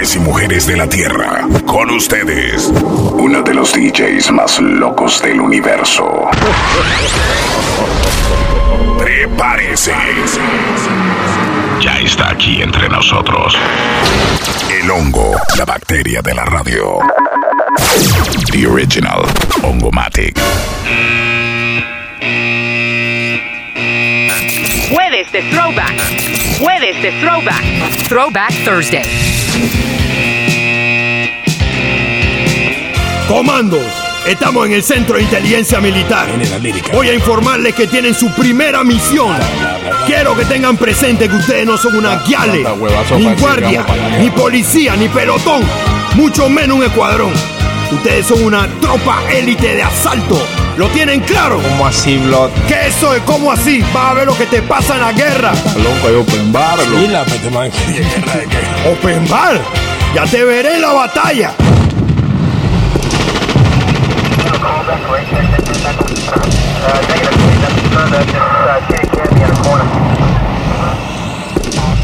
Y mujeres de la Tierra, con ustedes, uno de los DJs más locos del universo. Prepárese. Ya está aquí entre nosotros. El hongo, la bacteria de la radio. The original Hongomatic. Jueves de Throwback. Jueves de Throwback. Throwback Thursday. Comandos, estamos en el Centro de Inteligencia Militar. Voy a informarles que tienen su primera misión. Quiero que tengan presente que ustedes no son una guiale, ni guardia, ni policía, ni pelotón, mucho menos un escuadrón. Ustedes son una tropa élite de asalto. ¿Lo tienen claro? ¿Cómo así, Blood? ¿Qué eso es? ¿Cómo así? Vas a ver lo que te pasa en la guerra. Loco, hay open bar, loco. Y la pete man, ¿qué guerra de? Open bar. Ya te veré en la batalla.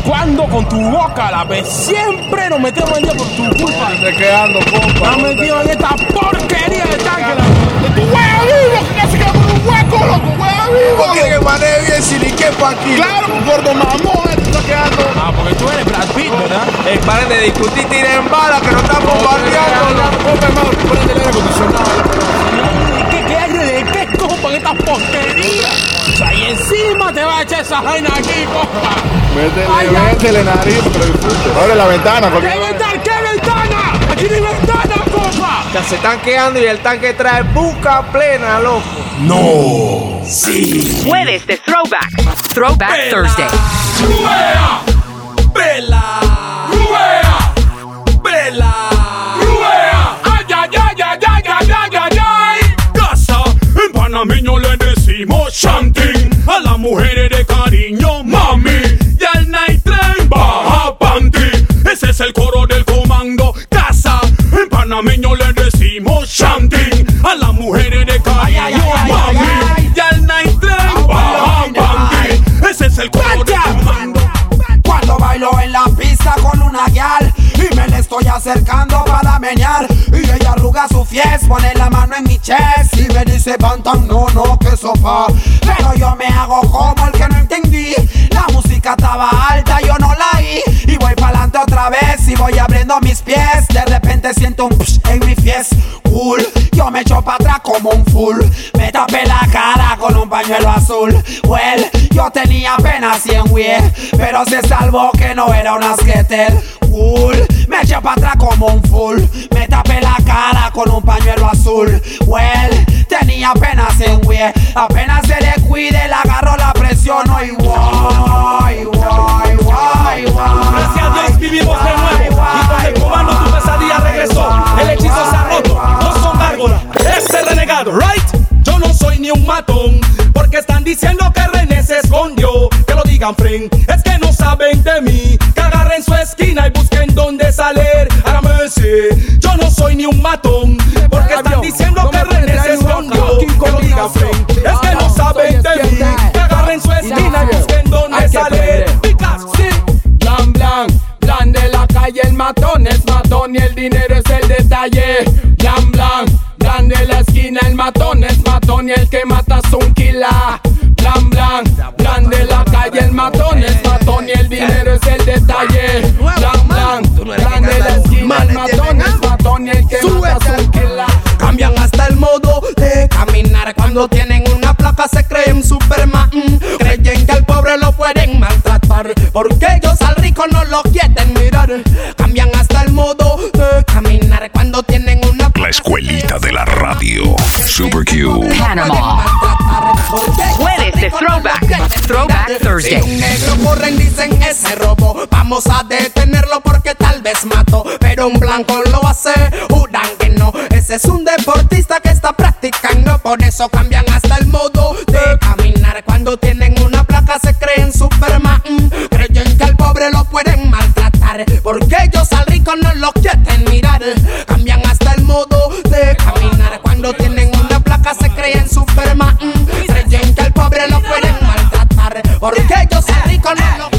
Cuando con tu boca la ves, siempre nos metemos en día por tu culpa. Te quedando, compa. Nos metido en esta porquería de tanque. la- hueco, loco, hueá vivo. Porque que maneje bien siliquepa aquí. Claro, un gordo mamón, está quedando. Ah, porque tú eres Brad Pitt, ¿verdad? Eh, paren de discutir, tiren bala, que no están bombardeando. Compa, hermano, ponete el aire acondicionado. ¿Qué, qué aire de qué, compa, en esta porquería? O sea, y encima te va a echar esa vaina aquí, compa. Métele, Ay, ya. métele nariz, pero disfrute. Abre la ventana, ¿Qué ventana? ¿Qué ventana? Aquí no hay ventana, compa. Ya se están quedando y el tanque trae buca plena, loco. Jueves de Throwback. Throwback Thursday. ¡Ruea! ¡Vela! ¡Ruea! ¡Vela! ¡Ruea! ¡Ay, ay, ay, ay, ay, ay, ay, ay, ay! Casa, en panameño le decimos chanting A las mujeres de cariño, mami Y al night train baja panty Ese es el coro del comando Casa, en panameño le decimos chanting A las mujeres de estoy acercando para menear. Y ella arruga su fies, pone la mano en mi chest. Y me dice pantan, no, no, que sopa Pero yo me hago como el que no entendí. La música estaba alta, yo no la oí. Y voy pa'lante otra vez y voy abriendo mis pies. De repente siento un psh en mi fies. Cool, yo me echo para atrás como un full. Me tapé la pañuelo azul. Well, yo tenía apenas 100 wey Pero se salvó que no era un skater Cool, me eché para atrás como un full Me tapé la cara con un pañuelo azul. Well, tenía apenas 100 wey Apenas se le cuide, le agarro la presión. Y guay, guay, guay, guay Gracias a Dios vivimos de nuevo. y con el comando tu pesadilla regresó. El hechizo se ha roto, no son gárgolas, es el renegado, right? Yo no soy ni un matón, porque están diciendo que René se escondió. Que lo digan, friend, es que no saben de mí. Que agarren su esquina y busquen dónde salir. Hágame ese, yo no soy ni un matón, porque están diciendo que René se escondió. Que lo digan, friend, es que no saben de mí. Que agarren su esquina y busquen dónde salir. Because, sí. Blan, blan, blan de la calle, el matón es matón y el dinero es matón y el que mata es un killer. Blan, blan, blan de la calle, el matón es matón y el dinero es el detalle. Blan, blan, blan de la esquina, el matón es matón y el que mata es un killer. Cambian hasta el modo de caminar Cuando tienen una placa se creen Superman Creen que al pobre lo pueden maltratar Porque ellos al rico no lo quieren mirar Cambian hasta el modo de caminar Cuando tienen escuelita de la radio. Super Q. Panama. Jueves de Throwback. Throwback Si Thursday. un negro corren dicen ese robo Vamos a detenerlo porque tal vez mato Pero un blanco lo hace, juran que no Es Ese es un deportista que está practicando, por eso cambian hasta el modo de caminar. Cuando tienen una placa se creen Superman, creen que al pobre lo pueden maltratar, porque ellos al rico no lo quieren mirar. De caminar. Cuando tienen una placa se creen Superman, creen que al pobre lo pueden maltratar, porque ellos al rico no lo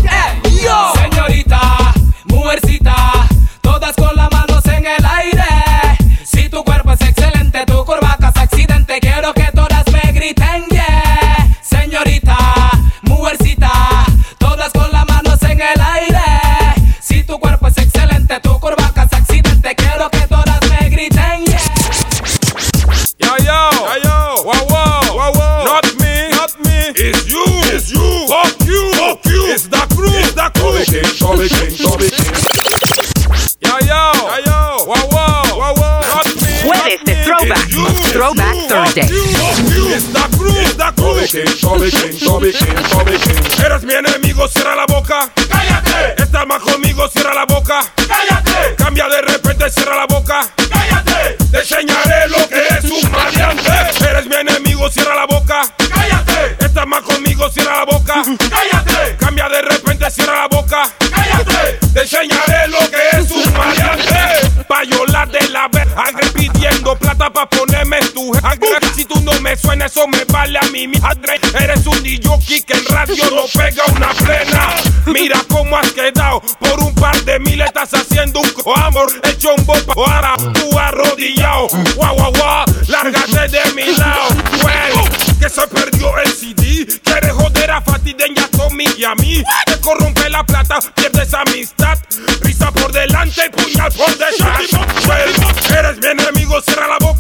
King. Eres mi enemigo, cierra la boca. Cállate. Estás más conmigo, cierra la boca. Cállate. Cambia de repente, cierra la boca. Cállate. Te enseñaré lo que es un maleante. Eres mi enemigo, cierra la boca. Cállate. Estás más conmigo, cierra la boca. Cállate. Cambia de repente, cierra la boca. Cállate. Te enseñaré lo que es un maleante. Payola de la vez, pidiendo plata pa' ponerme en tu. Si tú no me suena, eso me vale a mí, mi madre. Eres un DJ que en radio no pega una plena. Mira cómo has quedado, por un par de mil estás haciendo un co- amor. El chombo pa' ahora, tú arrodillado. Guau, guau, guau, lárgate de mi lado. Que se perdió el CD. Quieres joder a Fatideña, Tommy y a mí. Te corrompe la plata, pierdes amistad. Risa por delante, puñal por detrás. Enemigo, cierra la boca.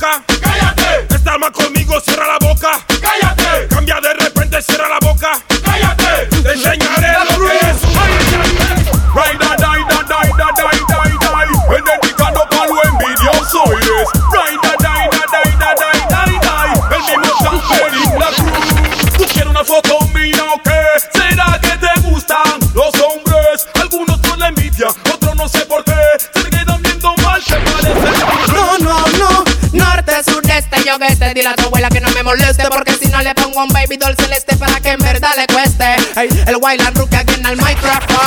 Moleste Porque si no le pongo un baby doll celeste Para que en verdad le cueste. Ey, El wild and rookie aquí en el micrófono.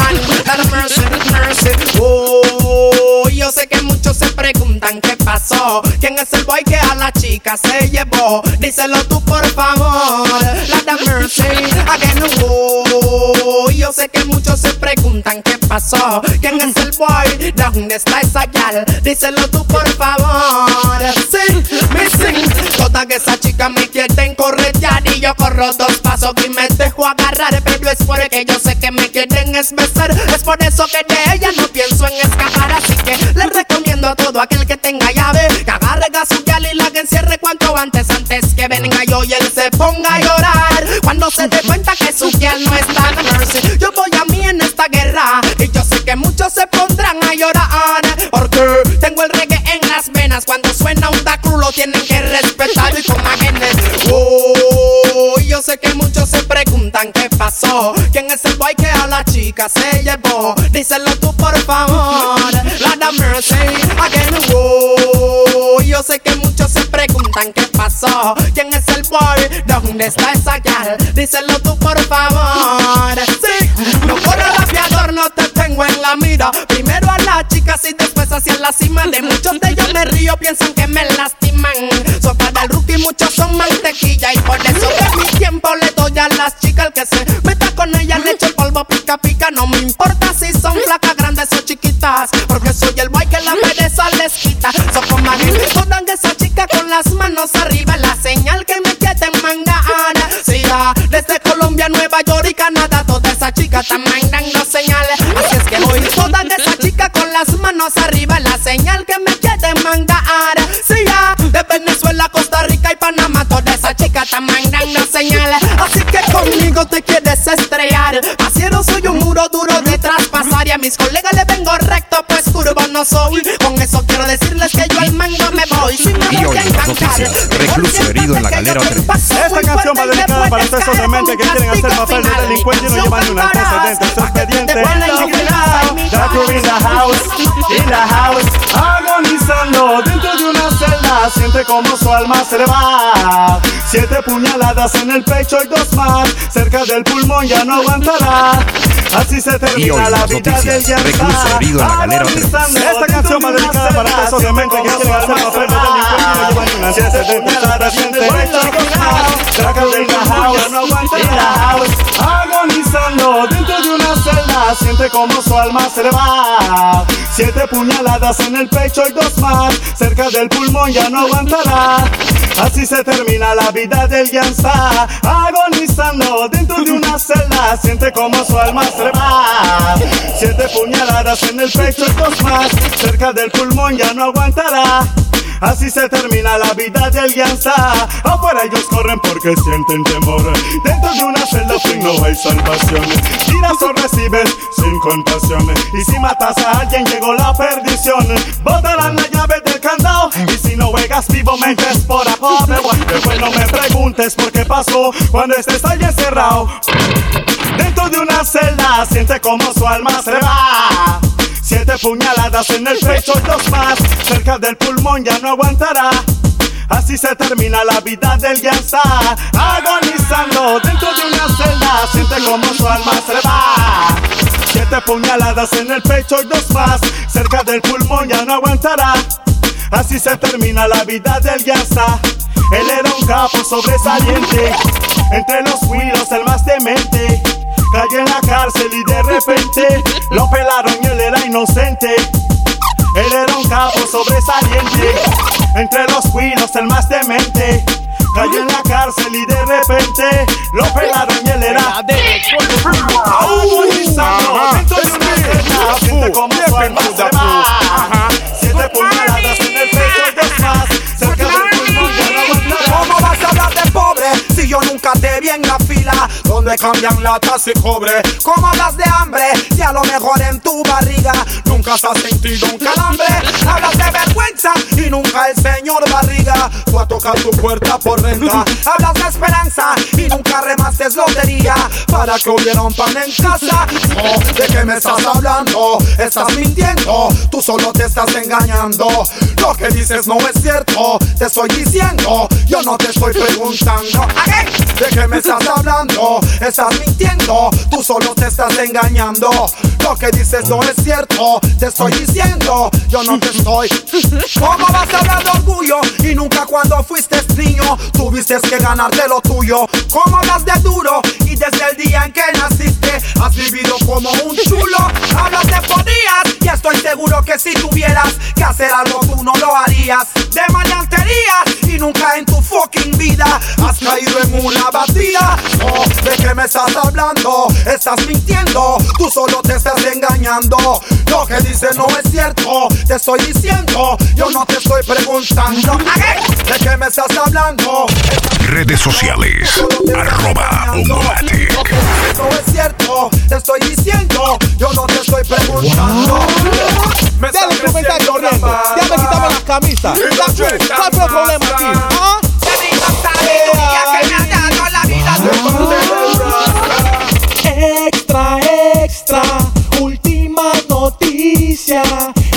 Dale mercy, mercy. Oh, yo sé que muchos se preguntan qué pasó. ¿Quién es el boy que a la chica se llevó? Díselo tú por favor. La mercy again oh, Yo sé que muchos se preguntan qué pasó. ¿Quién es el boy? ¿Dónde está esa gal? Díselo tú por favor. Sí, Toda que esa chica me quieren corretear Y yo corro dos pasos y me dejo agarrar. Pero es porque yo sé que me quieren besar Es por eso que de ella no pienso en escapar. Así que les recomiendo a todo aquel que tenga llave Que agarre a su y la que encierre cuanto antes Antes que venga yo y él se ponga a llorar. Cuando se dé cuenta que su gal no está en mercy Yo voy a mí en esta guerra Y yo sé que muchos se pondrán a llorar las venas Cuando suena un da cruz lo tienen que respetar Y con genes Oh, yo sé que muchos se preguntan qué pasó. ¿Quién es el boy que a la chica se llevó? Díselo tú por favor. La mercy again. Oh, yo sé que muchos se preguntan qué pasó. ¿Quién es el boy? ¿Dónde está esa gal? Díselo tú por favor las chicas y después hacia la cima. De muchos de ellos me río, piensan que me lastiman. Son para el rookie, muchos son mantequilla. Y por eso que mi tiempo le doy a las chicas El que se meta con ellas. Le echo polvo pica pica No me importa si son flacas, grandes o chiquitas. Porque soy el boy que la pereza les quita. Son como todan esa chica con las manos arriba La señal que me quieren mangar Sí, ya, desde Colombia, Nueva York y Canadá. Toda esa chica están mandando señales. Así es que hoy con las manos arriba La señal que me quieren mangar. Sí, ya, de Venezuela, Costa Rica y Panamá Toda esa chica están mandando señales. Así que conmigo te quieres estrellar. Pasiero soy un muro duro de traspasar Y a mis colegas le vengo recto pues curvo no soy. Con eso quiero decirles que yo al mango me voy. Si me Y hoy en recluso herido en la galera Esta canción va dedicada para todos esos dementes que quieren hacer papel de delincuente y no llevan ni un antecedente. Su expediente. Como su alma se le va. Siete puñaladas en el pecho y dos más. Cerca del pulmón ya no aguantará. Así se termina la vida del Recluso herido en la galera Esta canción va dedicada para esos demente que quieren hacer papel de delincuente y no llevan. Cerca del pulmón ya no aguantará. Agonizando dentro de una celda. Siente como su alma se le va. Siete puñaladas en el pecho y dos más. Cerca del pulmón ya no aguantará. Así se termina la vida del Yansa. Agonizando dentro de una celda. Siente como su alma se va. Siete puñaladas en el pecho y dos más. Cerca del pulmón ya no aguantará. Así se termina la vida del Yansa. Afuera ellos corren porque sienten temor. Dentro de una celda fin no hay salvación. Tiras o recibes sin compasión. Y si matas a alguien llegó la perdición. Botarán la llave del candado. Y si no juegas vivo mentes por abajo. Después no me preguntes por qué pasó cuando estés ahí encerrado. Dentro de una celda siente como su alma se va. Siete puñaladas en el pecho y dos más. Cerca del pulmón ya no aguantará. Así se termina la vida del Yansa. Agonizando dentro de una celda. Siente como su alma se va. Siete puñaladas en el pecho y dos más. Cerca del pulmón ya no aguantará. Así se termina la vida del Yansa. Él era un capo sobresaliente. Entre los huilos el más demente. Cayó en la cárcel y de repente lo pelaron y él era inocente. Él era un capo sobresaliente. Entre los cuinos el más demente. Cayó en la cárcel y de repente lo pelaron y él era agonizando dentro de una celda. Siente como su alma se va. Siete pulgadas en el pecho y dos más. Cerca del pulmón ya no aguantará. ¿Cómo vas a hablar de pobre si yo nunca te vi en la fila donde cambian latas y cobre? ¿Cómo hablas de hambre si a lo mejor en tu barriga nunca has sentido un calambre? Hablas de vergüenza y nunca el señor barriga fue a tocar tu puerta por renta. Hablas de esperanza y nunca remaste lotería para que hubiera un pan en casa. Oh, ¿De qué me estás hablando? Estás mintiendo, tú solo te estás engañando. Lo que dices no es cierto, te estoy diciendo, yo no te estoy preguntando. ¿De qué me estás hablando? Estás mintiendo, tú solo te estás engañando. Lo que dices no es cierto, te estoy diciendo, yo no te estoy. ¿Cómo vas a hablar de orgullo y nunca cuando fuiste niño tuviste que ganarte lo tuyo? ¿Cómo hablas de duro y desde el día en que naciste has vivido como un chulo? Hablas de podías y estoy seguro que si tuvieras que hacer algo tú no lo harías. De maleanterías y nunca en tu fucking vida has caído en una batida. Oh, ¿De qué me estás hablando? Estás mintiendo, tú solo te estás engañando. Lo que dices no es cierto, te estoy diciendo, yo no te estoy preguntando. ¿A qué? ¿De qué me estás hablando? Redes sociales. Arroba Ongomatic. Lo que dices no es cierto, te estoy diciendo, yo no te estoy preguntando. Me instrumental creciendo corriendo. las Ya me las camisas. ¿Cuál fue cuál fue el problema aquí? ¿Ah? Extra, extra, última noticia.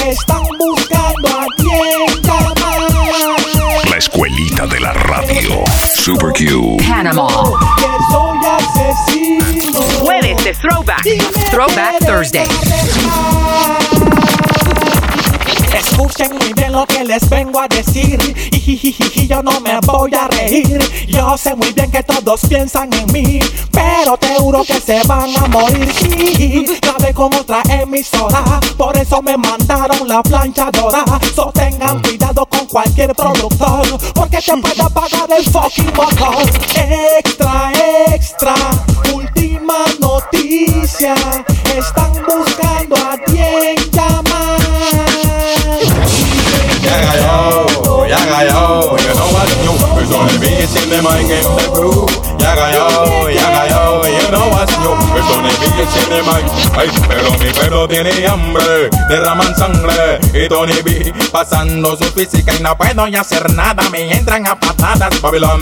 Están buscando a quien llamar. La escuelita de la radio. Super Q. Panama. Que soy asesino. Jueves de Throwback. Throwback Thursday. Escuchen muy bien lo que les vengo a decir. Y yo no me voy a reír. Yo sé muy bien que todos piensan en mí. Pero te juro que se van a morir. Sí, grabé con otra emisora. Por eso me mandaron la planchadora. So tengan cuidado con cualquier productor. Porque te puede apagar el fucking motor. Extra, extra. Última noticia. Están buscando yo, yeah, yo, oh, you know It's only me, it's in the in the groove Yeah, yo, yeah, yo, you know what's tiene Mike, ay, pero mi pueblo tiene hambre, derraman sangre y Tony B pasando su física y no puedo ni hacer nada, me entran a patadas, Babilón.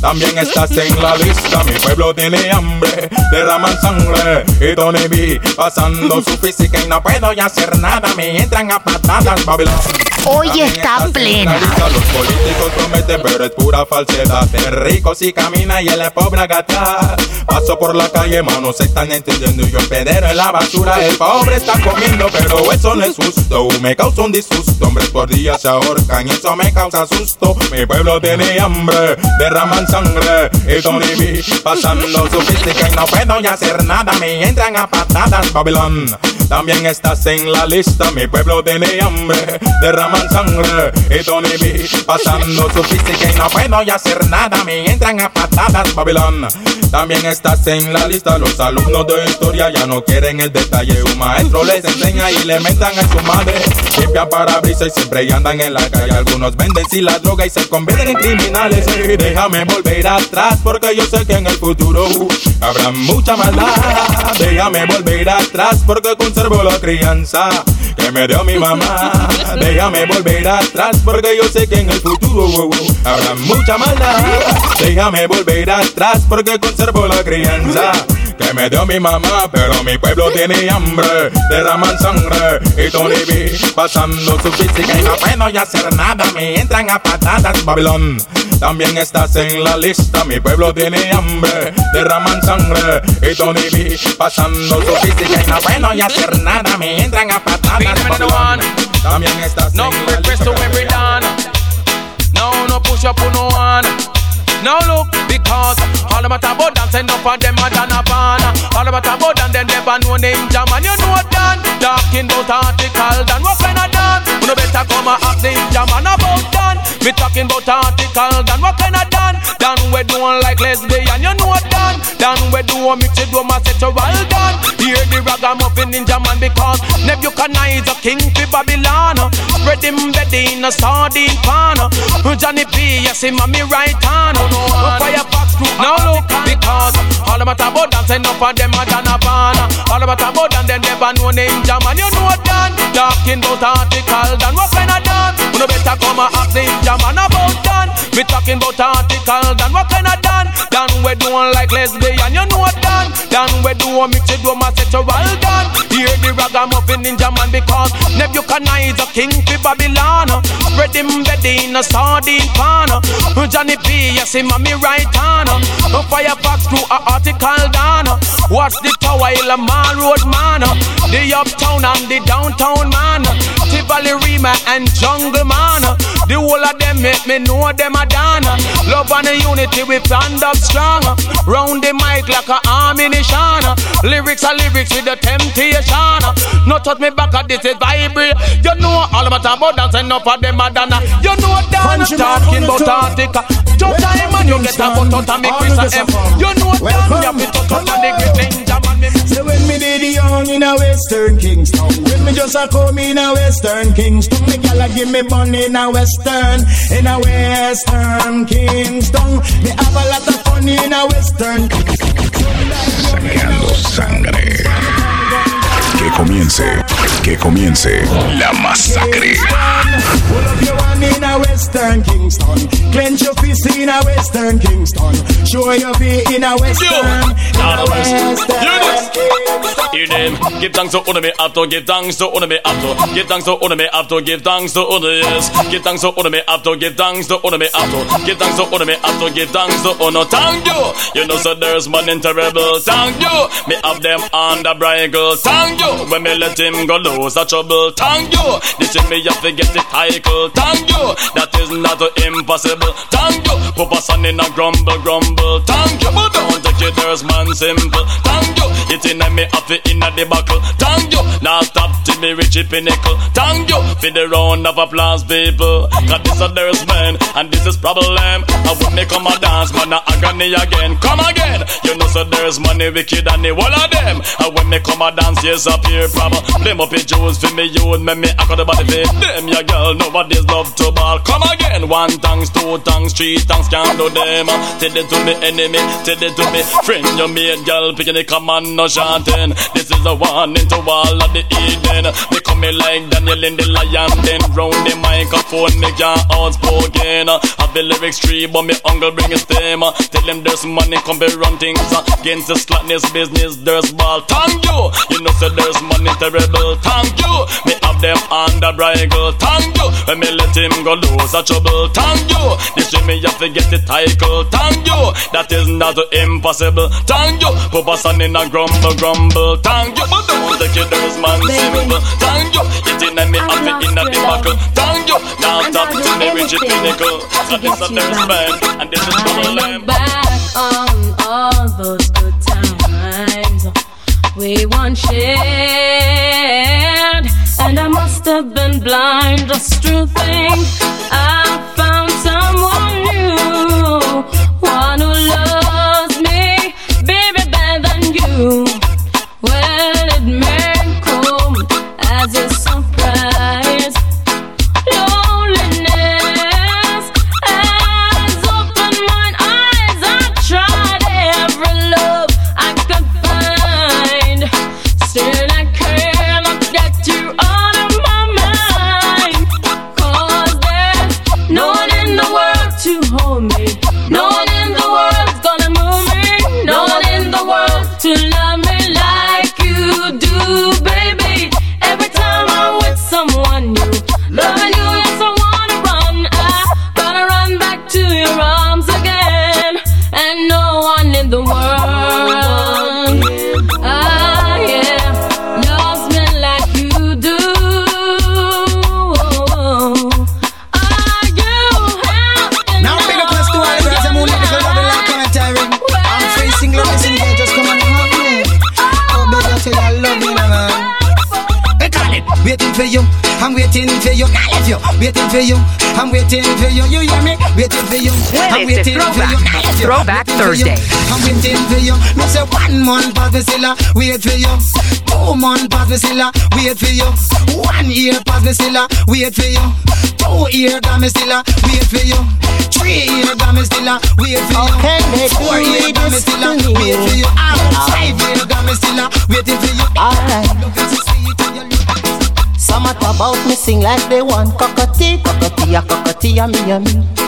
También estás en la lista, mi pueblo tiene hambre, derraman sangre y Tony B pasando su física y no puedo ni hacer nada, me entran a patadas, Babilón. Hoy está plena. Los políticos prometen, pero es pura falsedad. El rico sí camina y el pobre gata. Paso por la calle, manos se están entendiendo. Yo pedero en la basura. El pobre está comiendo, pero eso no es justo. Me causa un disgusto. Hombres por día se ahorcan y eso me causa susto. Mi pueblo tiene hambre, derraman sangre. Y Tony B pasando su física y no puedo ya hacer nada. Me entran a patadas, Babilón. También estás en la lista. Mi pueblo tiene hambre, derraman sangre. Y Tony B pasando su física y no puedo hacer nada. Me entran a patadas, Babilón. También estás en la lista. Los alumnos de historia ya no quieren el detalle. Un maestro les enseña y le mentan a su madre. Limpia parabrisas y siempre andan en la calle. Algunos venden si la droga y se convierten en criminales. Y déjame volver atrás porque yo sé que en el futuro habrá mucha maldad. Déjame volver atrás porque conservo la crianza que me dio mi mamá. Déjame volver atrás porque yo sé que en el futuro habrá mucha maldad. Déjame volver atrás porque conservo la crianza que me dio mi mamá, pero mi pueblo tiene hambre, derraman sangre y Tony B pasando su física y no puedo hacer nada, me entran a patadas, Babilón. También estás en la lista, mi pueblo tiene hambre, derraman sangre y Tony B pasando su física y no puedo hacer nada, me entran a patadas, Babilón. También estás No en la lista. No, no push up on no one. Now look, because all about about dance enough of them a done a ban. All about about dance, and them never know name jam and you know what done. Talking about article, done what kind of done? You know better come and ask name jam and about done. Me talking about article, done what kind of done? Done we doing like lesbian, you know what done. Done we do a mix it homosexual done. Hear the ragamuffin ninja man because Nebuchadnezzar king fi Babylon. Spread him bed in a sardine pan. Johnny P, yes him a me right hand. No firefox crew, now look because all about about dance enough of them a done a ban. All about about dance they never know name jam and you know done. Talking about article done, what kind of? You know better come and ask name jam and about done. Me talking about article done, what kind of done? Done we doing like lesbian, you know done. Done we do a mix it homosexual done. Hear the ragamuffin ninja man because Nebuchadnezzar king fi Babylon. Spread him bed in a sardine pan. Johnny P, yes him me right hand. Firefox crew a article done. Watch the tower a mall road man. The uptown and the downtown man. Rima and Jungle man. The whole of them make me know them a done. Love and unity we stand up strong. Round the mic like a ammunition. Lyrics are lyrics with the temptation. No touch me back at this is vibrate. You know all about about dance enough of them a done. You know done talking about Antarctica. Two time and you get a foot out of me Chris and M. You know done you to touch out of the great ninja man. Me Say when me did young in a Western Kingston When me just a come in a Western Kingston Me gal a give me bun in a Western In a Western Kingston. Me have a lot of fun in a Western. Sacando sangre. Que comience, que comience la masacre. Pull up your one in a Western Kingston. Clench your fist in a Western Kingston. Show your feet in a Western. In a Western Hear them. Give thanks to Una me have to give thanks to Una me have to give thanks to Una me have to give thanks to Una yes. Give thanks to to Una me have to give thanks to Una me have give thanks to Una. Thank you. You know so there's man in terrible. Thank you. Me have them on the bridle. Thank you. When me let him go lose a trouble. Thank you. This is me have to get the title. Thank you. That is not impossible. Thank you. Papa son in a grumble grumble. Thank you. But don't take it there's man simple. Thank you. It in a me have it in a debacle. Thank you. Now stop to me rich pinnacle. Thank you. For the round of applause, people. Cause this a there's man and this is problem. I would make come a dance, man, a agony again. Come again. You know so there's money wicked and the whole of them. And when me come a dance, yes, appear problem. Blame up your jewels for me, you and me, me, I got the body fit. Them, ya girl, nobody's love to ball. Come again, one thanks, two thanks, three thanks, can't do them. Tell it to me enemy, tell it to me friend, you made girl, picking the command, no chanting. This is a warning to all of the Eden. evening. Me like Daniel in the lion, then round the microphone, me can't outspoken. Have the lyrics tree, but me uncle bring a stem. Tell him there's money, come be run things against the slackness business. There's ball, thank you. You know, say there's money terrible, thank you. Me have them the bridle, thank you. When me let him go lose a trouble, thank you. This way me have to get the title, thank you. That is not impossible, thank you. Put a son in a grumble, grumble, thank you. But don't it, there's man simple, thank you. In me, it in the thank you. Now stop in the rigid pinnacle. So this is and this is back on all those good times we once shared, and I must have been blind just to think month pass Vasilla, wait for you. Two month pass Vasilla, wait for you. One year pass me Vasilla, wait for you. Two year got me still a wait for you. Three year got me still a wait for you. Four year got me still a wait for you. Five year got me still a waiting for you. Alright. Some talk about me sing like they want a cockatee, a me, me.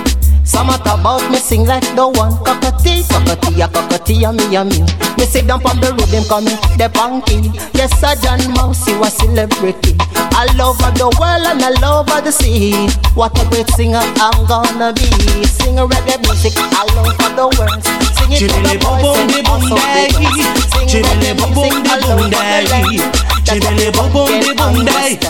Some talk about me sing like the one cockatee, cockatee, a cockatee, a me, a me. Me sit down on the road, them call me the punky. Yes, I John Mouse, you a celebrity. I love of the world and I love of the sea. What a great singer I'm gonna be. Sing reggae music, I love the words. Sing it to the boys and also the girls. Sing reggae music, I love for the love. Chibele boom boom de boom day.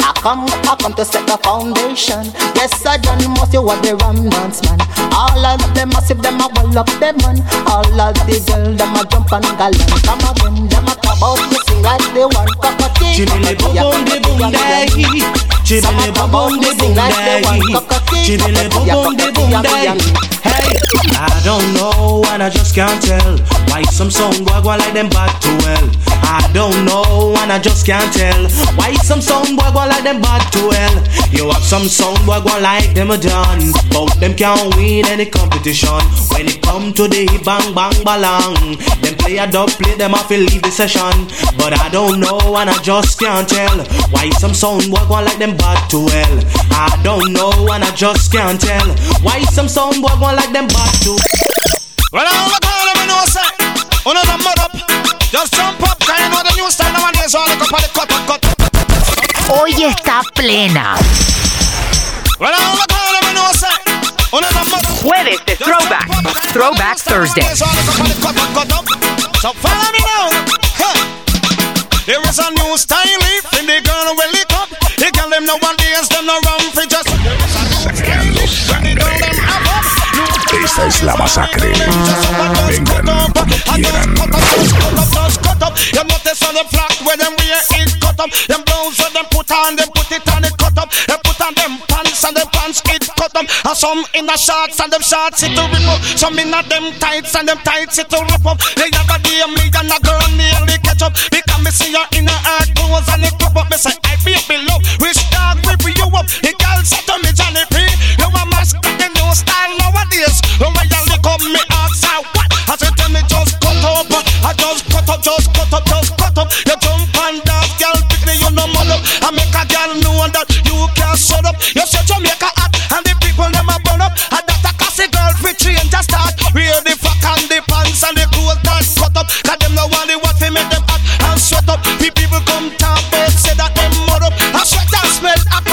I come, I come to set the foundation. Yes, I done most you what the ram dance man. All of them massive, them a well up them man. All of the girl, them a jump and gallant. Come again, them a about me sing like they want cockatoo. Chibele boom boom de boom day. Chibele boom boom de boom day. Chibele boom boom de day. Hey, I don't know and I just can't tell why some song go like them bad to well. I don't know and I just can't tell why some song go like them bad to well. You have some song go like them a done, but them can't win any competition. When it come to the bang bang balang, them play a dub play them off leave the session. But I don't know and I just can't tell why some song go go like them bad to well. I don't know and I just can't tell why some song go go like them bad to. Well, I'm gonna call them, you know, say, one of them mud up. Just jump up, cause you know the new style nowadays, all look up at the cut up, cut up. Hoy está plena. Well, I'm gonna call them, know, say, of them mud up. Jueves de Throwback. Throwback Thursday. All look up at the cut up, cut up. So follow me now. There is a new style, if in the girl will lick up. You can them nowadays, them no run for just. Esta es la masacre. Vengan como quieran. The some in the shorts and them shorts it to rip up. Some in them tights and them tights it to rip up. Have a day me and a girl nearly catch up. Because me see you in the hard clothes and it cup up. Me say I be below. Which dog rip you up? The girl said to me Johnny P. You the new style nowadays. When you up me ask what? I said tell me just cut up. I just cut up, just cut up, just cut up. You jump and dance, girl, pick me you no mother. I make a girl know that you can't shut up. You say Jamaica hot and the people them a burn up. And that a classic girl for change a start. Wear the fuck and the pants and the clothes cut up. Cause them no want what fi make them hot and sweat up. The people come talk say that them mud up. I sweat and smell, I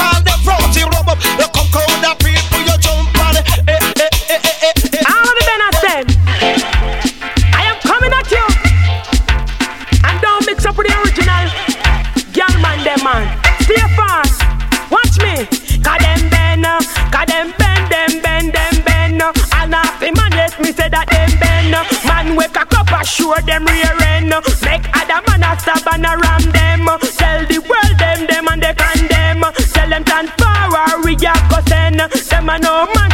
me say that them bend. Man, wake a cup, assure them rear end. Make other man a stab and a ram them. Tell the world them, them and they condemn. Tell them stand forward, we a go send. uh. Them a no man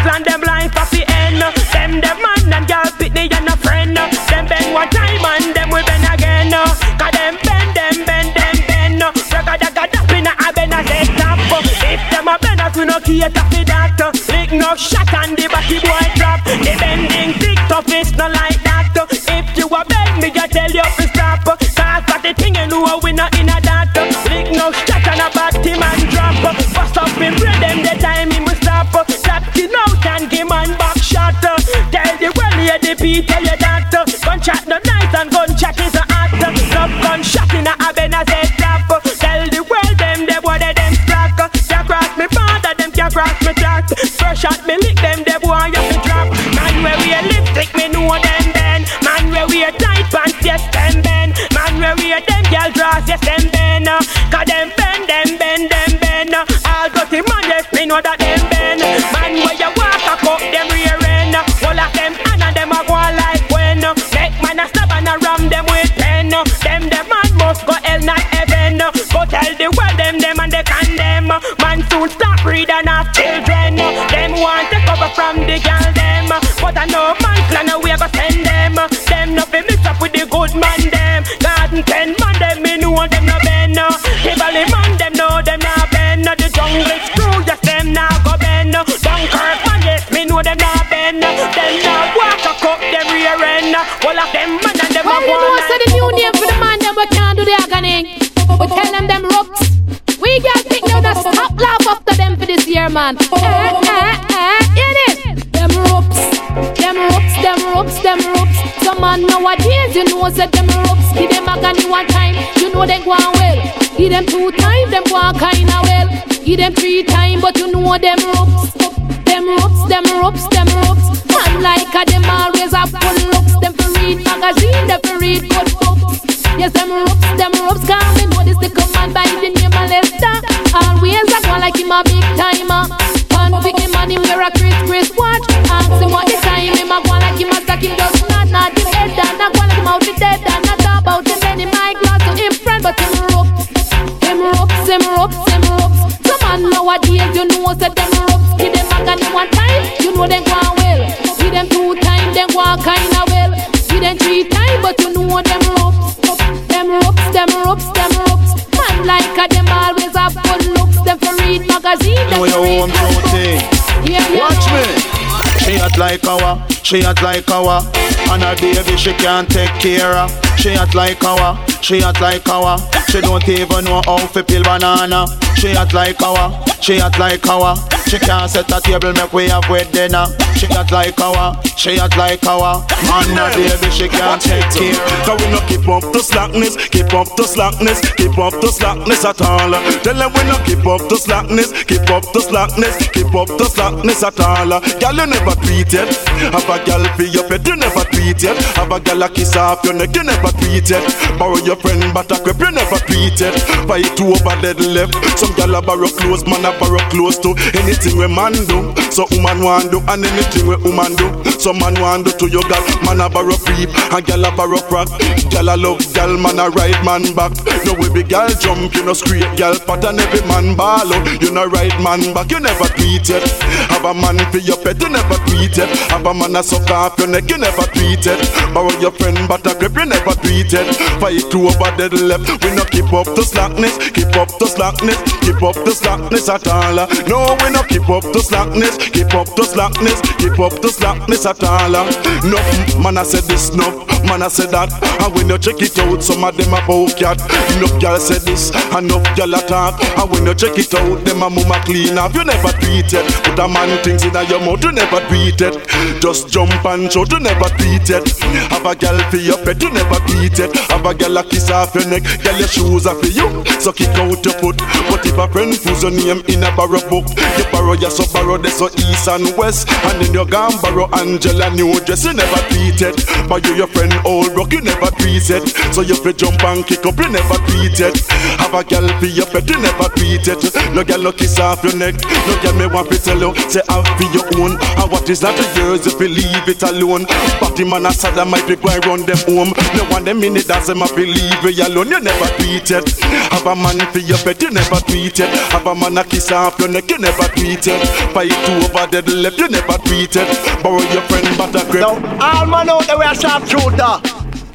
we no cater for that. Lick no shot and the body boy drop. The bending thick tough is not like that. If you a bend me, I tell you to stop. Cause for the thing you know we not in a that. Lick no shot and a body man drop. Bust up in bread them the time must stop. Tap it out and give man back shot. Tell the well yeah the beat tell you that. uh. Gunshot no nice and gunshot is a hot. Love gunshot cross me track. First shot me lick them the boy you fi drop. Man where we a lipstick me know them then. Man where we a tight pants yes them bend. Man where we a them girl dress yes them bend. uh. Cause them bend them bend them bend. uh. All dirty man yes me know that them bend. Soon stop breed off children. Them want to cover from the girl them. But I know man plan a we go send them. Them no fi mix up with the good man them. Garden ten man them me know them no bend. valley man them know them not bend. The jungle screw just them now go bend. Dunkirk man yes me know them not bend. Them now walk a cup them rear end. All of them man and them a Well, you go know, like so the new name for the man them we can't do the agony. We laugh after them for this year, man. Eh, eh, eh, in it. Them ropes, them ropes, them ropes, them ropes. Some man nowadays, you know, said them ropes. Give them agony one time, you know they go on well. Give them two times, them go on kinda well. Give them three times, but you know them ropes. Them ropes, them ropes, them ropes. Man like a them always have full looks. Them for read magazine, them for read good books. Yes, them ropes, them ropes coming. Know this the command by the name of Lester. Always go like him a big timer. Pick him and him wear a Chris Chris watch. Ask him what the time him a go like him a stack him just not not the head and not go like him out the dead and not about him any my glass to him friend but him ropes. Them ropes, them ropes, them ropes. Some man nowadays you know say them ropes. Give them agony one time, you know them go well. Give them two times, them go kinda well. Give them three times, but you know them ropes. Them ropes, them ropes, them magazine, them Know for your own thing. Yeah, yeah. Watch me. She hot like our, she hot like our, and her baby she can't take care of. She hot like our, she hot like our. She don't even know how to peel banana. She hot like our, she hot like our. She can't set a table make we have with dinner. She hot like our, she hot like our, and her baby she can't take care. Cause we no keep up to slackness, keep up to slackness, keep up to slackness at all. Tell them we no keep up to slackness, keep up to slackness, keep up to slackness at all. Girl, you never tweet yet. Have a girl for your pet, you never tweet yet. Have a girl a kiss off your neck, you never tweet yet. Borrow your friend but a crib, you never tweet it. Buy two over dead left. Some gal a borrow clothes, man a borrow close to anything we man do. So woman want do and anything we woman do. So man want do to your gal, man a borrow creep and gal a borrow crack. Gal a love gal, man a ride man back. No we be gal jump, you know scrape gal pattern every man ball. You know ride man back, you never tweet it. Have a man for your pet, you never tweet. Have a man a suck off your neck, you never tweet. Borrow your friend but a grip, you never tweet. Fight two over dead left, we no keep up to slackness, keep up to slackness, keep up to slackness at all. No, we no keep up to slackness, keep up to slackness, keep up to slackness at all. No, man I said this, no, man I said that. And when you check it out, some of them a bow cat. Enough gal said this, enough gal attack. And when you check it out, them a mama clean up. You never tweet it. Put a man things in your mouth, you never tweet it. Just jump and shout, you never tweet it. Have a gal for your pet, you never tweet it. Have a gal a kiss off your neck, gal your shoes are for you. So kick out your foot. But if a friend puts your name in a borrow book, you borrow your so borrow this so east and west. And then you gone borrow Angela new dress, you never tweet it. But you your friend old broke, you never tweet it. So you fi jump and kick up, you never tweet it. Have a gal for your pet, you never tweet it. No gal no kiss off your neck. No gal me want to tell you, say have for your own. And what is that the yours if you leave it alone? Party man a sad, might be going run them home. No one them in it, that's them have leave you alone. You never tweet it. Have a man for your pet, you never tweet it. Have a man a kiss off your neck, you never tweet it. Fight two over dead left, you never tweet it. Borrow your friend, but a grip. Now, all man out there, we are sharpshooter. Uh.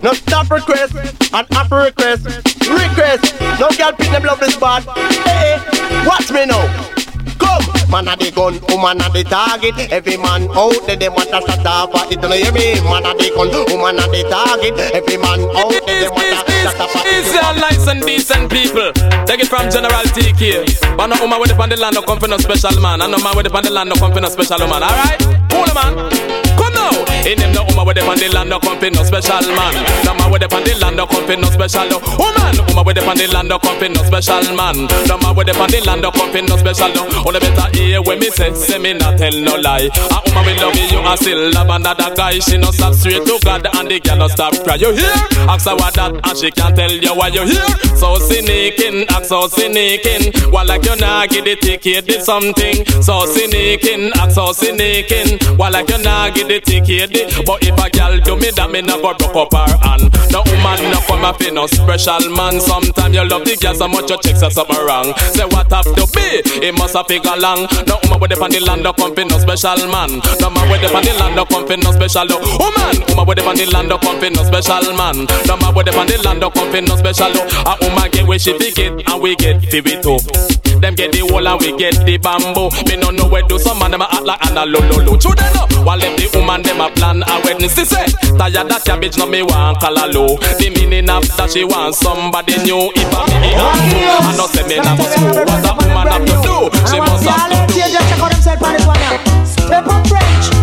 No stop request and after request. Request. No girl pick them love this bad. Hey, hey, watch me now. Man a the gun, woman a the target. Every man out there, them want to off at it. Don't you hear me? Man a the gun, woman a the target. Every man out there, them want off at it. Easy and nice and decent people. Take it from General TK. But no woman with the land, no come for no special man. And no man with the land, no come for no special woman. Alright? Cool man. Come now. In him no woman with the pan the land, no come for no special man. No man with the pan the land, no come for no special no. woman. Woman with the pan the land, no come for no special man. No man with the pan the land, no come for no special no. Only better hear when me say, say me not tell no lie. A woman will love you and still love another guy. She no stop straight to God and the girl no stop cry. You hear? Ask her what that and she can't tell you why you hear. So cynical, act so cynical. While like you not get the ticket, did something. So cynical, act so cynical. While like you not get the ticket, did. But if a girl do me that, me go broke up her hand. No woman no come up in no special man. Sometimes you love the girl so much you check say something wrong. Say what have to be, it must have figure long. No woman with the pan the land no come no special man. No man with the pan the land no come no special no. Woman, woman with the pan the land no come no special man. No man with the pan the land no come no special no. A woman get where she fi get and we get fi we too. Them get the wall and we get the bamboo. Me no know where do some man them a act like and a lo lo lo. True them up. While them the woman them a plan a wedding. She say tired that cabbage no me want low. The meaning of that she want somebody new. If I me to, I no say me not screw. What a woman have to do, she must have to do. Just check out themselves on this one now. Up French.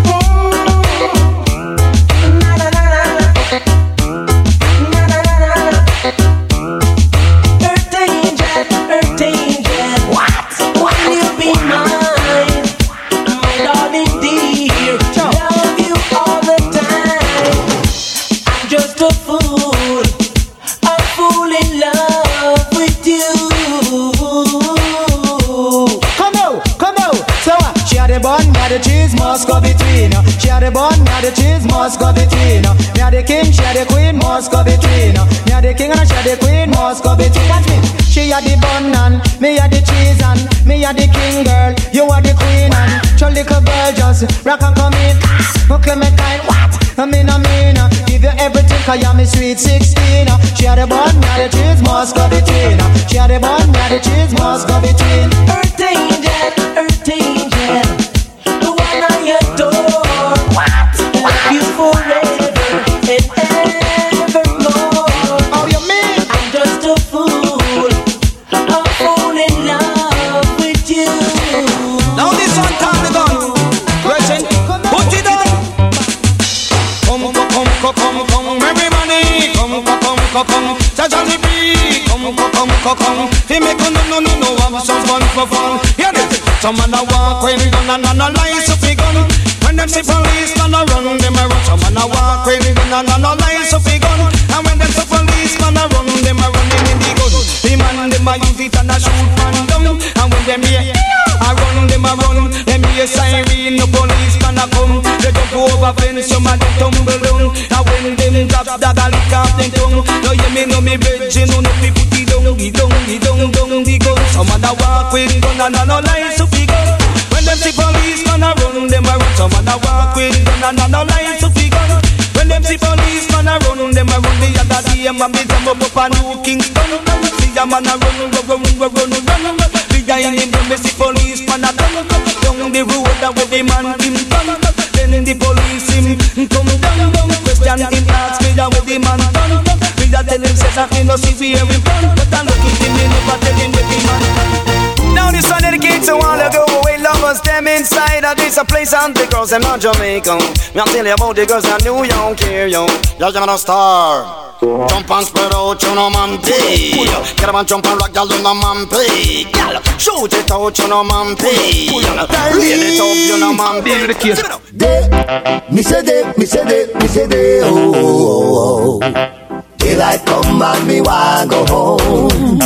The king, and she the queen, must go between. Watch me. She had the bun and me had the cheese and me had the king girl. You are the queen and your little girl just rock and come in. Hook me kind, what? I mean, I mean, uh, give you everything, cause you're me sweet 16. uh. She had the bun, me had the cheese, must go between. uh. She had the bun, me had the cheese, must go between. Come. He make a no, no, no, no. Have some fun for fun. Hear this. Some man a walk he gun and and a lies up gun. When them see police man a run, them a run. Some man a walk he gun and and a lies up gun. And when them see police man a run, them a run in the gun. The man them a use it and a shoot man down. And when them hear a run, them a run. Them hear siren, no police man a come. They jump over fence, some a them tumble down. And when them drop, that a lick off them tongue. No hear me, no me virgin, no no fi down, the gun. Some a walk with gun and a no lies to fi gun. When them see police man a run, them a run. Some a walk with gun and a no lies to fi gun. When them see police man a run, them a run. The other day, man, me them up up a New Kingston. See a man a run, run, run, run, run, run. Behind him, them see police man a run. Down the road, that where the man him done. Then the police him come down. Question him, ask me that where the man done. Me a tell him, says that me no see where him from. But I look at him, me never tell him where the man. Now this one dedicated to all the go away lovers, them inside of this a place and the girls them not Jamaica. Me I tell you about the girls in New York here, yo. Y'all jam a star. Jump and spread out, you know man pay. Get up and jump and rock, y'all you know man pay. Y'all shoot it out, you know man pay. Y'all reel it up, you know man pay. the case. Me say they, me say they, me say they, oh, oh, oh. Daylight come and me want go home.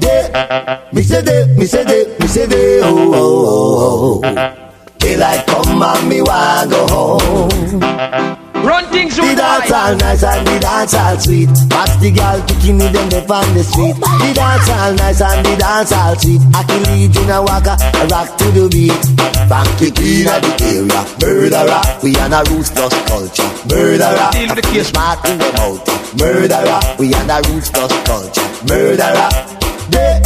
Day, me say they, me say they, me say they, oh, oh, oh, oh. Daylight come and me want go home. Run things The dance all nice and the dance all sweet. Pass the girl picking me them up on the street. The dance all nice and the dance all sweet. I can lead in a waka, a rock to the beat. Funky queen of the area, murderer. We on a roots plus culture, murderer. Deal with the case. Smart in the mouth, murderer. We on a roots plus culture, murderer. They,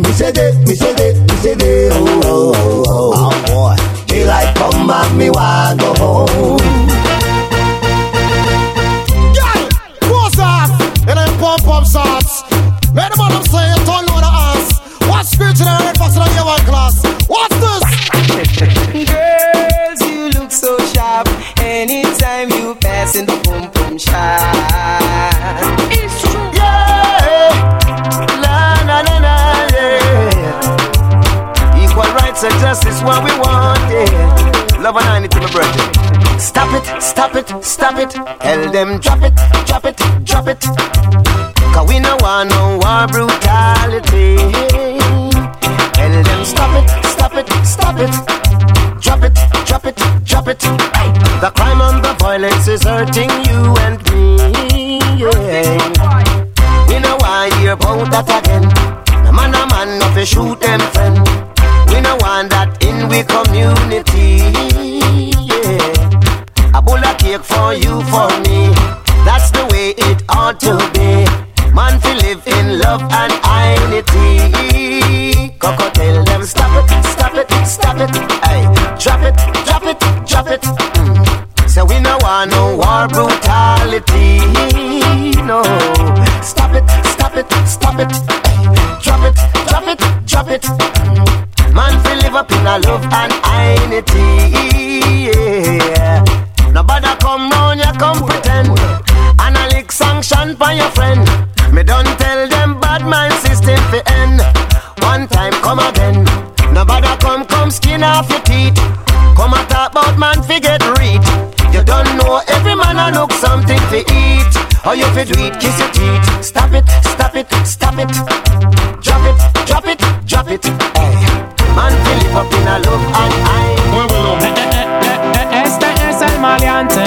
me say they, me say they, me say they, oh, oh, oh, oh. oh boy. Daylight come and me want go home. Where the bottom say you turn on the ass. What spirit in the red box one class? What's this? Girls, you look so sharp anytime you pass in the boom boom shop. It's true. Yeah, la na na na, yeah. Equal rights and justice, what we want, yeah. Love and unity, my brother. Stop it, stop it, stop it. Tell them drop it, look something to eat. Or you fi do it, kiss your teeth. Stop it, stop it, stop it. Drop it, drop it, drop it. Hey. Man fi live up in a love and I. Eh, eh, eh, este es el maleante,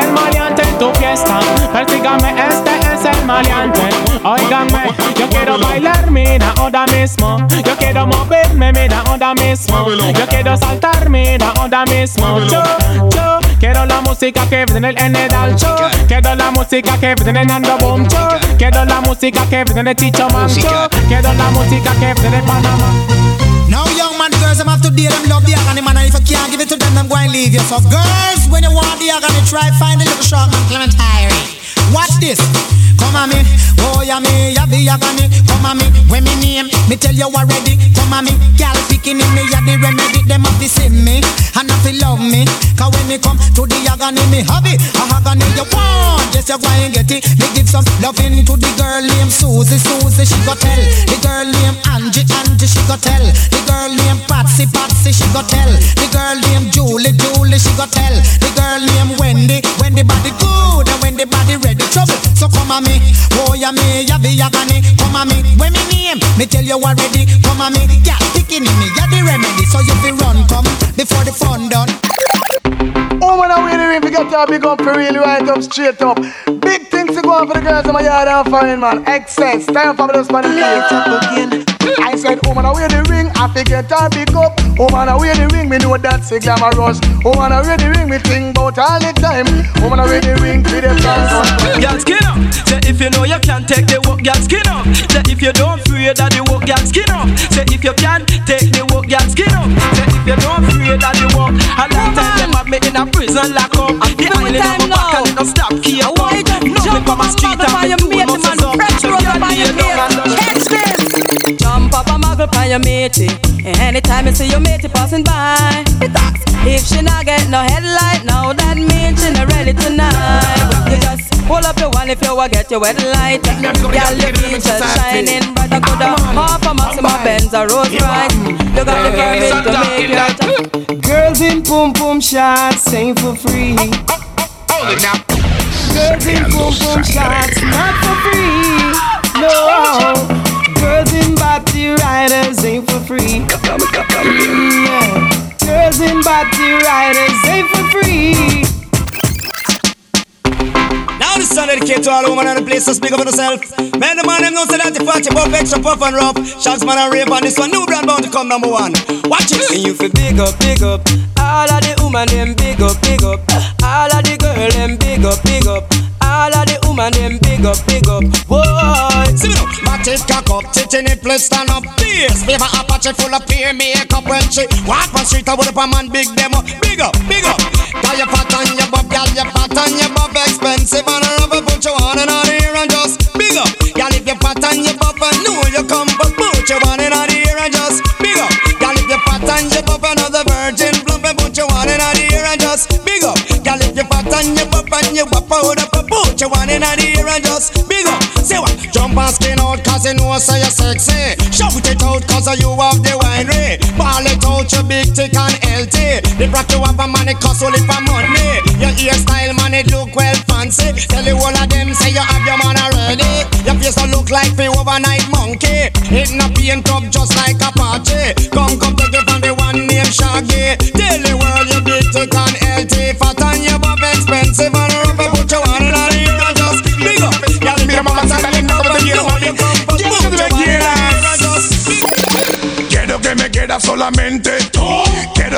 el maleante en tu fiesta. Persígame, este es el maleante. Óigame, yo quiero bailar, mira, ahora mismo. Yo quiero moverme, mira, ahora mismo. Yo quiero saltar, mira, ahora mismo. Yo, yo quiero la música que viene en el alto. Quiero la música que viene en Ando Boom. Yo quiero la música que viene en Chicho Mancho. Quiero la música que viene en Panamá. Now young man, girls, them have to date them love the agony man And if you can't give it to them, them go and leave you So girls, when you want the agony, try find a little short man Clement Irie Watch this Come on me, oh yeah me, yeah the agony Come on me, when me name, me tell you already. Come on me, gal picking in me, yeah the remedy. Them have to see me, and have to love me. Cause when me come to the agony, me have it. A agony. You want, just you go and get it. Me give some loving to the girl named Susie. Susie, she go tell. The girl named Angie Angie, she go tell. The girl named Patsy Patsy, she go tell. The girl named Julie Julie, she go tell. The girl named Wendy Wendy body good, and when the body ready trouble. So come on me. Oh yeah me, ya be agony. Come on me, when me name, me tell you already. Come on me, yeah, picking in me, ya the remedy. So you fi run come before the fun done. Oh man, I really really get to big up for real right up straight up. Big things to go on for the girls in my yard and fine man. Excess time for me to spend the again. I said, oh man, I wear the ring, I forget to big up. Oh man, I wear the ring, me know that's a glamorous. Oh man, I wear the ring, me think about all the time. Oh man, I wear the ring, with the fans. Girl skin up. Say if you know you can't take the work, girl skin up. Say if you don't fear that the work, girl skin up. Say if you can take the work, girl skin up. Say if you don't fear that the work. A long time them have me in a prison lock up. The island of back and it don't stop keep up. No me come a street and me cool muscles up. So girl lay down and Jump up a muggle by your matey. Anytime you see your matey passing by, if she not get no headlight, now that means she not ready tonight. You just pull up your one if you want get your wet light. Girl, your features shining bright. I could have half a Maxima Benz or Rolls Royce. You got the permit to make your Girls in boom boom shots ain't for free. Hold it now. Girls in boom boom shots not for free. No. Girls in body riders ain't for free. Mm, yeah. Girls in body riders ain't for free. This song dedicated to all women in the place to speak up for yourself. Man, the man them know say that the party pop extra puff and rough. Shots man and rave on this one. New brand bound to come number one. Watch it. And you feel big up, big up. All of the woman them big up, big up. All of the girl them big up, big up. All of the woman them big up, big up. Boy, See me now, back it cock up, tit in it, please stand up. Please, favor Apache full of peer makeup when she walk on street. I would up a man big demo. Big up, big up. Got your fat on your bob, gal your fat on your bob expensive and Rubber put you on and on here and just big up. Gal if your fat on your bob and know you come but put you on and on here and just big up. Gal if your fat on your bob another virgin plump and put you on and on here and just big up. Gal if your fat on your bob and you wap out up put you on and on here and just big up. Say what? Jump and skin out cause you know say you're sexy. Shout it out cause you have the winery. Ball it out you big thick and healthy. The brought you have a money cost only for money. Your hairstyle man it look well fancy. Tell you all of them say you have your man already. Your face don't look like the overnight monkey. It not paint up just like a party. Come come take it from the one named Shaggy. Tell the world you big thick and healthy. Fat and your buff expensive and rubber put you on and on here and just big up. Y'all be a mama say that you know the year one you come but put you on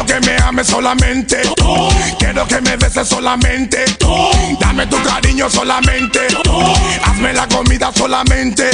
Que me ames solamente. Quiero que me beses solamente. Dame tu cariño solamente. Hazme la comida solamente.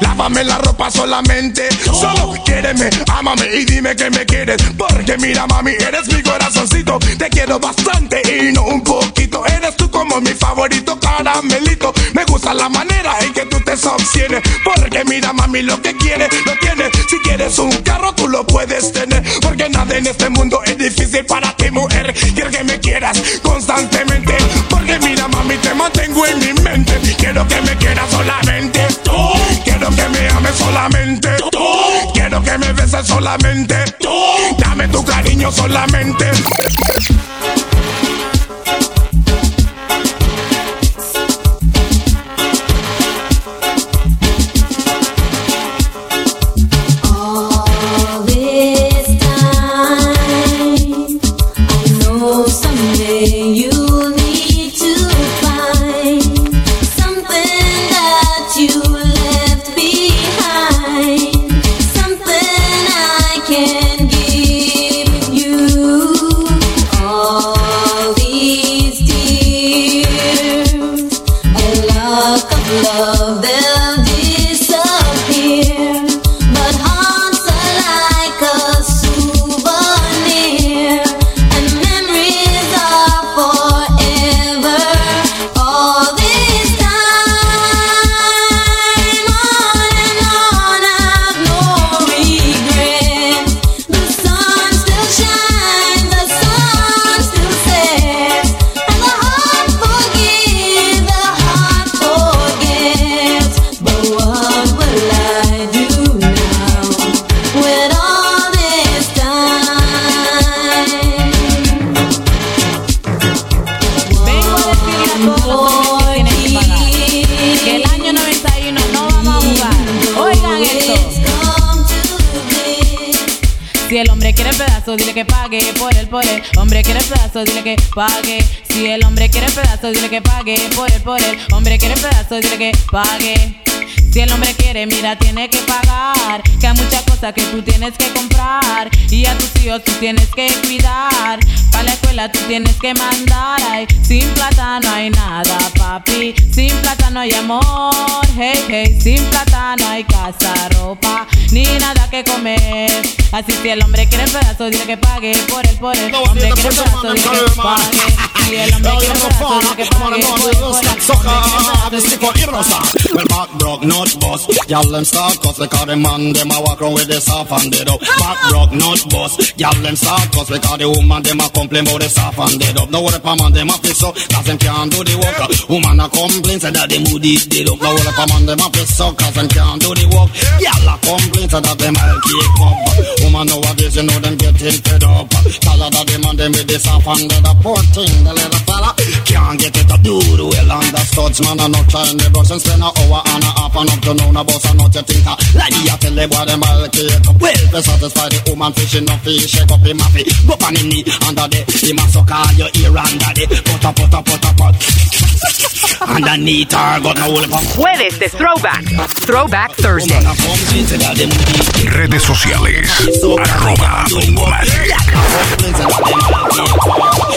Lávame la ropa solamente. Solo quiéreme, ámame y dime que me quieres. Porque mira, mami, eres mi corazoncito. Te quiero bastante y no un poquito. Eres tú como mi favorito caramelito. Me gusta la manera en que tú te sostienes. Porque mira, mami, lo que quieres, lo tienes. Si quieres un carro, tú lo puedes tener. Porque nada en este mundo es difícil para ti, mujer. Quiero que me quieras constantemente. Porque mira, mami, te mantengo en mi mente. Quiero que me quieras solamente tú. Quiero que me ames solamente tú. Quiero que me beses solamente tú. Dame tu cariño solamente. Que pague por él, por él. Hombre quiere pedazo, dile que pague. Si el hombre quiere, mira, tiene que pagar. Que hay muchas cosas que tú tienes que comprar. Y a tus hijos tú tienes que cuidar. Para la escuela tú tienes que mandar. Ay, sin plata no hay nada, papi. Sin plata no hay amor. Hey, hey, sin plata no hay casa, ropa, ni nada que comer. Así si el hombre quiere pedazo, dile que pague por él, por él. Hombre quiere pedazo, dile que pague. Si el hombre quiere pedazo, dile que pague por él, por él. Well, back broke, not bust. Y'all them start cuss because the man them a walk around with the soft and dead up. Back broke, not bust. Y'all them start cuss because the woman them a complain about the soft and dead up. Now what if a man them a piss up cause them can't do the work. Woman a complain say that the mood is dead up. Now what if a man them a piss up cause them can't do the work. Y'all a complain say that them cake up. Woman nowadays you know them getting fed up. Cause of that them and them with the soft and up. Poor thing, the little fella can't get it up. The well understood. Man a not trying the brush and spend a hour and a half and up to now. No boss not you think a like you tell the boy them cake up. Well, to satisfy the woman fishing no fish, shake up him happy. Go on him knee under the him a suck all your ear under the put a put a put a put. Underneath her got no hole Jueves de Throwback. Throwback Thursday. Redes sociales. Arroba Ongomatic.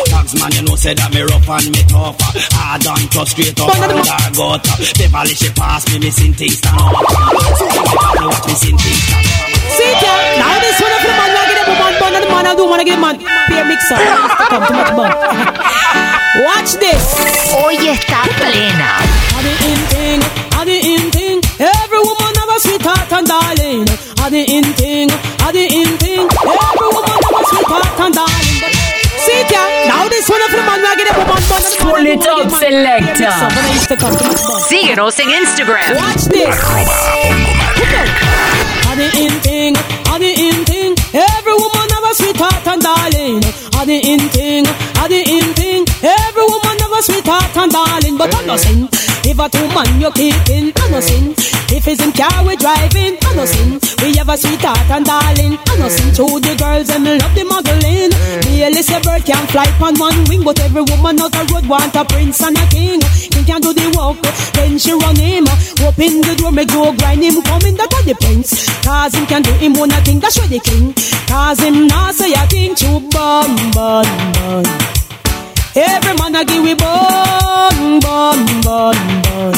Tags man, you know, say that me rough and me tough. Hard and tough, straight up and hard gut. Beverly, she pass me missing things stand up. So you better watch missing things stand up. See ya. Now this one of the man wanna get a woman bun and the man I do wanna get a man. Peer mixer. Come too much bun. Watch this. Hoy está plena. Sweetheart and darling. Are the in thing, are the in thing. Every woman have a sweetheart and darling. But see ya. Now this one of the man wanna get a woman bun and the man Pull it up, get a man. Peer mixer. selector. When I used to come too much bun. Síguenos en Instagram. Watch this. Are the in thing, are the in thing. Every woman have a sweetheart and darling. Are the in thing, are the in thing. Every woman have a sweetheart and darling. But I'm not sin. If a two man you keeping, I'm not sin. If it's in car we driving, I'm not sin. We have a sweetheart and darling. I'm not sin. To the girls and me love the muggling. The Elizabeth can fly on one wing, but every woman out the road want a prince and a king. King can do the work, then she run him. Open the door, make go grind him. Come in, that all depends. Cause him can do him one thing, that's why the king. Cause him not say a king to bun, bun, bun. Every man a give we bun, bun, bun, bun.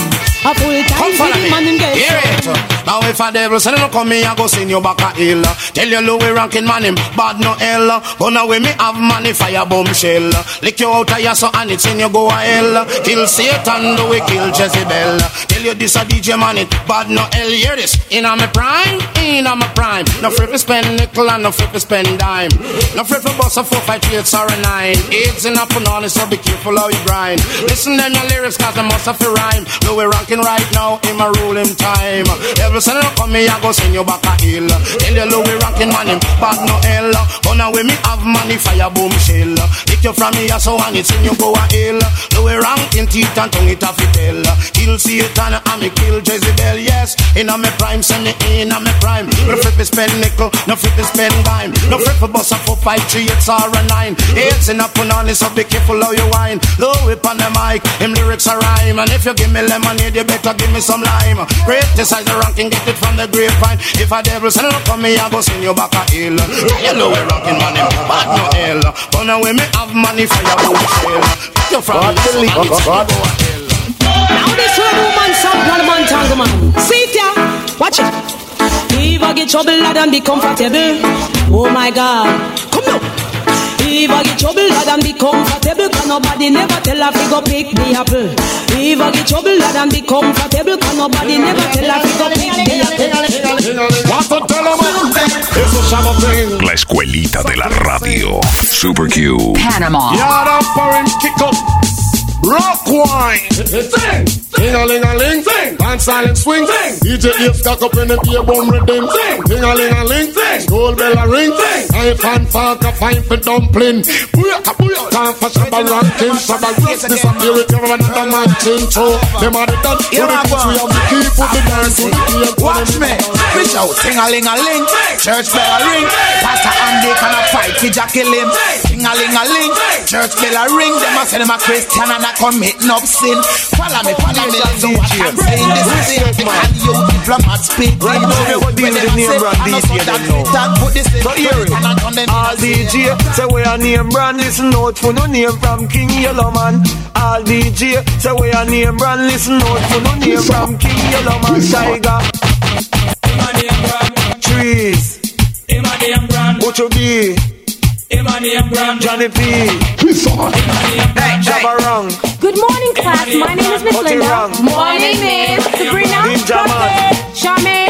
A full time man him get Hear it. Now if a devil say no come me, I go send you back a hill. Tell you low ranking man him bad no hell. Gonna way me have money fire bomb shell. Lick you out of your so and it's in you go a hell. Kill Satan, do we kill Jezebel. Tell you this a DJ man it bad no hell. Hear this. In a me prime, in a me prime. No free for spend nickel and no free for spend dime. No free for bust a four, five, three, eight, or a nine. It's in and on, so be careful how you grind. Listen them your lyrics cause they must have to rhyme. We ranking right now in my ruling time. Son come me, I go send you back a hill. Tell you low we ranking man him, bad no hell. Gonna way me have money, fire boom shell. Lick you from me, so and it's in you go a hill. Low we ranking teeth and tongue it off it tell. Kill Satan and me kill Jezebel, yes. In a me prime, send me in a me prime. No flip is spend nickel, no flip is spend dime. No flip for bus a four, five, three, it's or a nine. It's in a punani, so be careful how you wine. Low whip on the mic, him lyrics are rhyme. And if you give me lemonade, you better give me some lime. Criticize the ranking, get it from the grapevine. If a devil send it come me, I go send you back a hill. You know we ranking man, him bad no hell. Gonna way me have money for your boom shell. You from me, so and it's you go a hell. Now this one woman song, one man tango man. See it ya, watch it. If I get trouble, lad, and be comfortable. Oh my God, come now. If I get trouble, lad, and be comfortable, can nobody never tell her fi go pick the apple. If I get trouble, lad, and be comfortable, can nobody never tell her fi go pick the apple. Want to tell Eso chavo thing. La escuelita de la radio. Super Q. Panama. Yard up orange kick up. Rock wine. Sing. Ding a ling a ling. Sing. Dance silent swing. Sing. DJ Ace cock up in the beer bum rhythm. Sing. Ding a ling a ling. Sing. Skull bell a ring. Sing. Knife and fork a fine for dumpling. Booyaka booyaka. Time for shabba ranking. Shabba race disappear with your another man chin toe. Them are the dance. Yeah, man, We have to keep with the dance. the. Watch me, me shout sing a ling a ling, church bell a ring, Pastor Andy can a fight to Jackie Lim. Sing a ling a ling, church bell a ring. Them a say them a Christian and a commit no sin. Follow me, follow me, listen what I'm saying. This is it, and you diplomat speak. Right now, we go deal with the name brand DJ them now. Put this in So hear it. All DJ say we a name brand listen out for no name from King Yellowman. All DJ say we a name brand listen out for no name from King Yellowman. Tiger. Trees. Butcher B. Johnny P. Jabba Charmaine.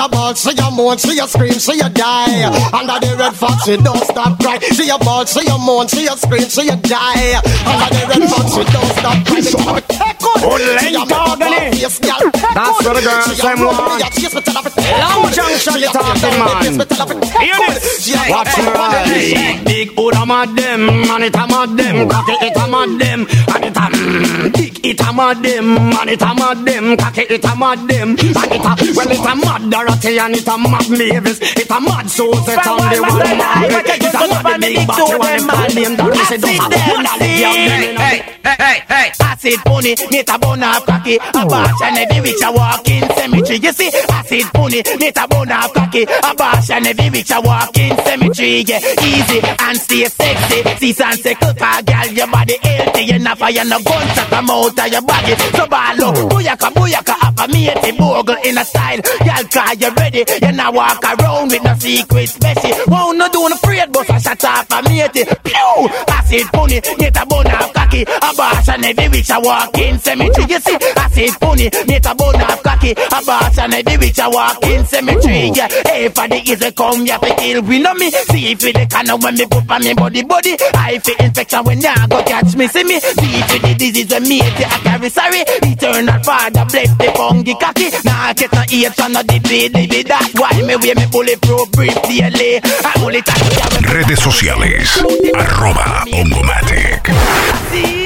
A ball, see you moan, see you scream, see you die. Under the red fox, you don't stop cry. See you ball, see you moan, see you scream, see you die. Under the red fox, you don't stop cry. The girl a on. A girl. That's what the girls say, man. Long junction, you talking, man. Hear this. Watch me right. Big hood a mad them, and it a mad them. Cocky it a mad them, and it a mm, big it a mad them, and it a mad them. Cocky it a mad them, and it a well it a mad Dorothy and it a mad Mavis. It a mad Susie and the one mad. It a mad big body and the bad name that we say don't have one of the girl Hey, hey, hey, hey. Acid pony, meet a bone of cocky. A bash oh. and every witch a walk in cemetery. You see, acid pony, meet a bone of cocky. A bash and every witch a walk in cemetery. Yeah, easy and stay sexy. See sunset car, girl, your body healthy. You're not fire no gunshot come out of your body. So ball up, booyaka, booyaka, up a matey bogle in a style. Girl, car you ready. You not walk around with no secret special. Won't no do no afraid, but I shut up a matey. Pew! Acid pony, get a bone of cocky. A bash and every witch a walk in cemetery. You see, acid pony, get a bone of cocky. A bash and every witch a walk in cemetery. Yeah, hey, for the easy come, you have to kill. We know me. See if the of when me put on me body, body. I feel infection when ya go catch me, see me. See if the disease when me hate I carry sorry. Eternal father, bless the funky cocky. Nah, get no ears on no dippy. That's why me wear me bulletproof brief daily. I only touch the Redes sociales. Arroba Hongomatic.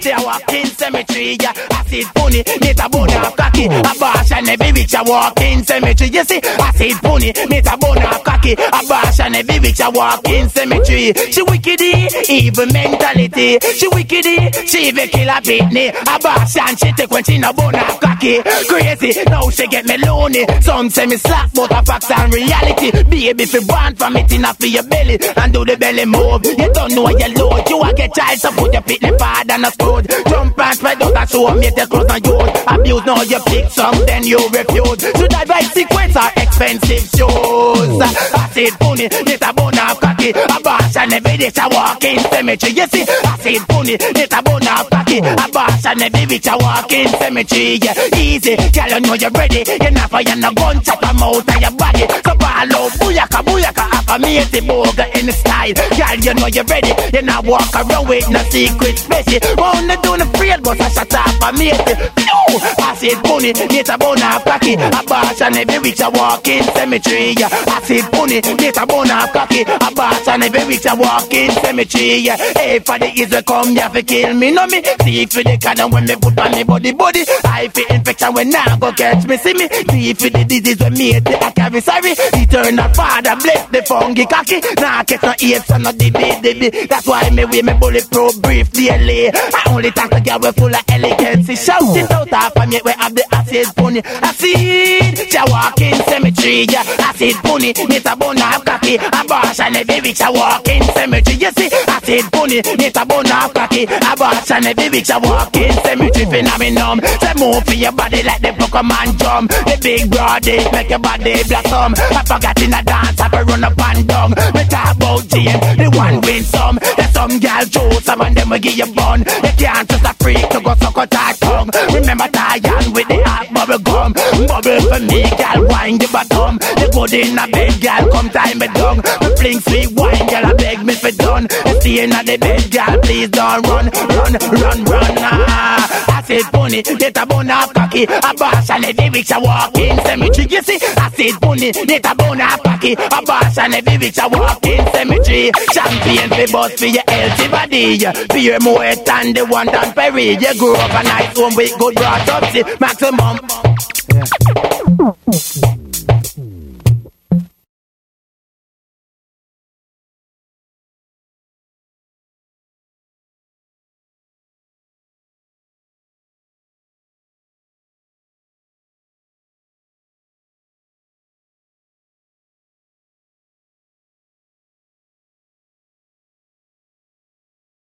They a walk in cemetery, yeah. Acid pony, meet a bone of cocky. A bash and every witch a walk in cemetery. You see, acid pony, meet a bone of cocky. A bash and every witch a walk in cemetery. She wickedy, evil mentality. She wickedy, she even kill a pitney. A bash and she take when she no bone of cocky. Crazy, now she get me lonely. Some say me slack, but a facts and reality. Baby, if you want from it enough for your belly and do the belly move. You don't know your load. You a get child, so put your pitney pad and a. Jump and spread out and show me the clothes and use. Abuse now you pick some, then you refuse. Should I buy sequence or expensive shoes? Acid pony, get a bone of cocky. A bash and every day I walk in cemetery. You see, acid pony, get a bone of cocky. A bash and every bitch I walk in cemetery. Yeah, easy, girl, you know you're ready. You're not fire no gun, chop them out of your body. So out, booyaka, booyaka, up a matey boga in style. Girl, you know you're ready. You're not walk around with no secret special. Wanna do the afraid, but I shut up a matey. No, acid pony, get a bone of cocky. A bash and every bitch I walk in cemetery. Yeah, acid pony, get a bone of cocky. A bash and every bitch I walk in cemetery. Hey, for the easy come, you have to kill me, no me. See for the kind when me put on me body, body. I feel infection when I go catch me, see me. See for the disease when me hate I carry sorry. Eternal father, bless the funky cocky. Nah, get no apes and no dibby, dibby. That's why me wear me bulletproof brief daily. I only talk to girl we full of elegancy. Shout it out half of me, we have the acid pony. Acid, she walk in cemetery. Yeah, acid bunny, need a bone of cocky. Abortion every week, she walk in cemetery. You see, acid bunny, need a bone of cocky. Abortion every week, she walk in cemetery. Phenomenon, say move for your body like the Pokemon drum. The big broad dick make your body blossom. I forgot in a dance, I run up and down. Me talk about Jane, the one win some. There's some girl choose, some and them will give you bun. You can't just a freak to go suck out her tongue. Remember Diane with the bubble for me, girl, wine the bottom. The good in a bed, girl, come time me down. Me fling sweet wine, girl, I beg me for done. Stay in the bed, girl, please don't run, run, run, run. Ah. I said bunny, get a bone of cocky. A boss and every week I walk in cemetery. You see, I said bunny, get a bone of cocky. A boss and every week I walk in cemetery. Champion for boss for your healthy body. Fear more than the one down Perry. You grew up a nice home with good brought up, see, maximum. Yeah.